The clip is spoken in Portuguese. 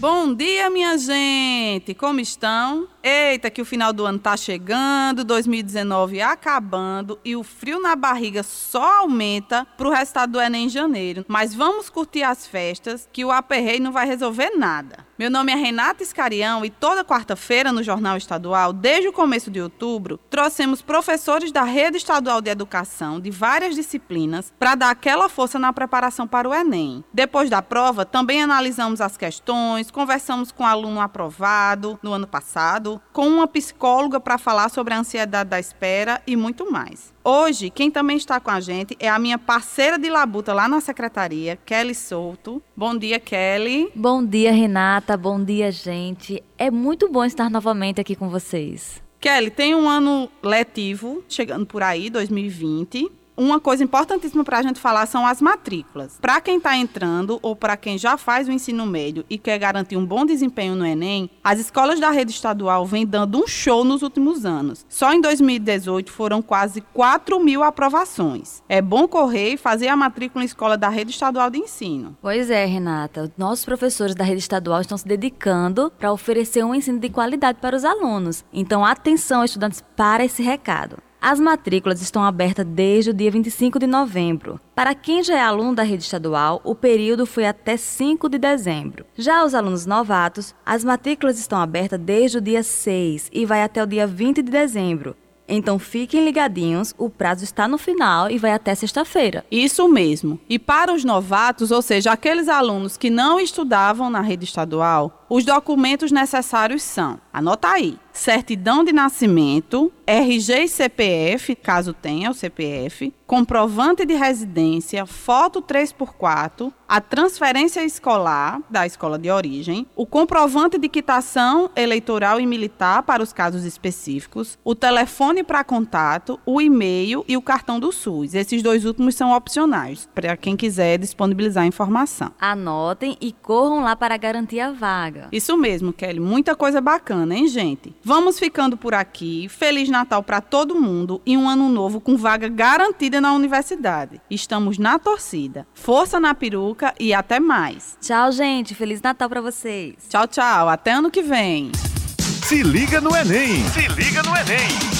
Bom dia, minha gente! Como estão? Eita, que o final do ano tá chegando, 2019 acabando e o frio na barriga só aumenta pro resultado do Enem em janeiro. Mas vamos curtir as festas, que o aperreio não vai resolver nada. Meu nome é Renata Escarião e toda quarta-feira no Jornal Estadual, desde o começo de outubro, trouxemos professores da Rede Estadual de Educação de várias disciplinas para dar aquela força na preparação para o Enem. Depois da prova, também analisamos as questões, conversamos com aluno aprovado no ano passado, com uma psicóloga para falar sobre a ansiedade da espera e muito mais. Hoje, quem também está com a gente é a minha parceira de labuta lá na secretaria, Kelly Souto. Bom dia, Kelly. Bom dia, Renata. Bom dia, gente. É muito bom estar novamente aqui com vocês. Kelly, tem um ano letivo chegando por aí, 2020 uma coisa importantíssima para a gente falar são as matrículas. Para quem está entrando ou para quem já faz o ensino médio e quer garantir um bom desempenho no Enem, as escolas da rede estadual vêm dando um show nos últimos anos. Só em 2018 foram quase 4 mil aprovações. É bom correr e fazer a matrícula em escola da rede estadual de ensino. Pois é, Renata. Nossos professores da rede estadual estão se dedicando para oferecer um ensino de qualidade para os alunos. Então, atenção, estudantes, para esse recado. As matrículas estão abertas desde o dia 25 de novembro. Para quem já é aluno da rede estadual, o período foi até 5 de dezembro. Já os alunos novatos, as matrículas estão abertas desde o dia 6 e vai até o dia 20 de dezembro. Então fiquem ligadinhos, o prazo está no final e vai até sexta-feira. Isso mesmo. E para os novatos, ou seja, aqueles alunos que não estudavam na rede estadual, os documentos necessários são: anota aí, certidão de nascimento, RG e CPF, caso tenha o CPF, comprovante de residência, foto 3x4, a transferência escolar da escola de origem, o comprovante de quitação eleitoral e militar para os casos específicos, o telefone para contato, o e-mail e o cartão do SUS. Esses dois últimos são opcionais para quem quiser disponibilizar a informação. Anotem e corram lá para garantir a vaga. Isso mesmo, Kelly. Muita coisa bacana, hein, gente? Vamos ficando por aqui. Feliz Natal para todo mundo e um ano novo com vaga garantida na universidade. Estamos na torcida. Força na peruca e até mais. Tchau, gente. Feliz Natal para vocês. Tchau, tchau. Até ano que vem. Se liga no Enem. Se liga no Enem.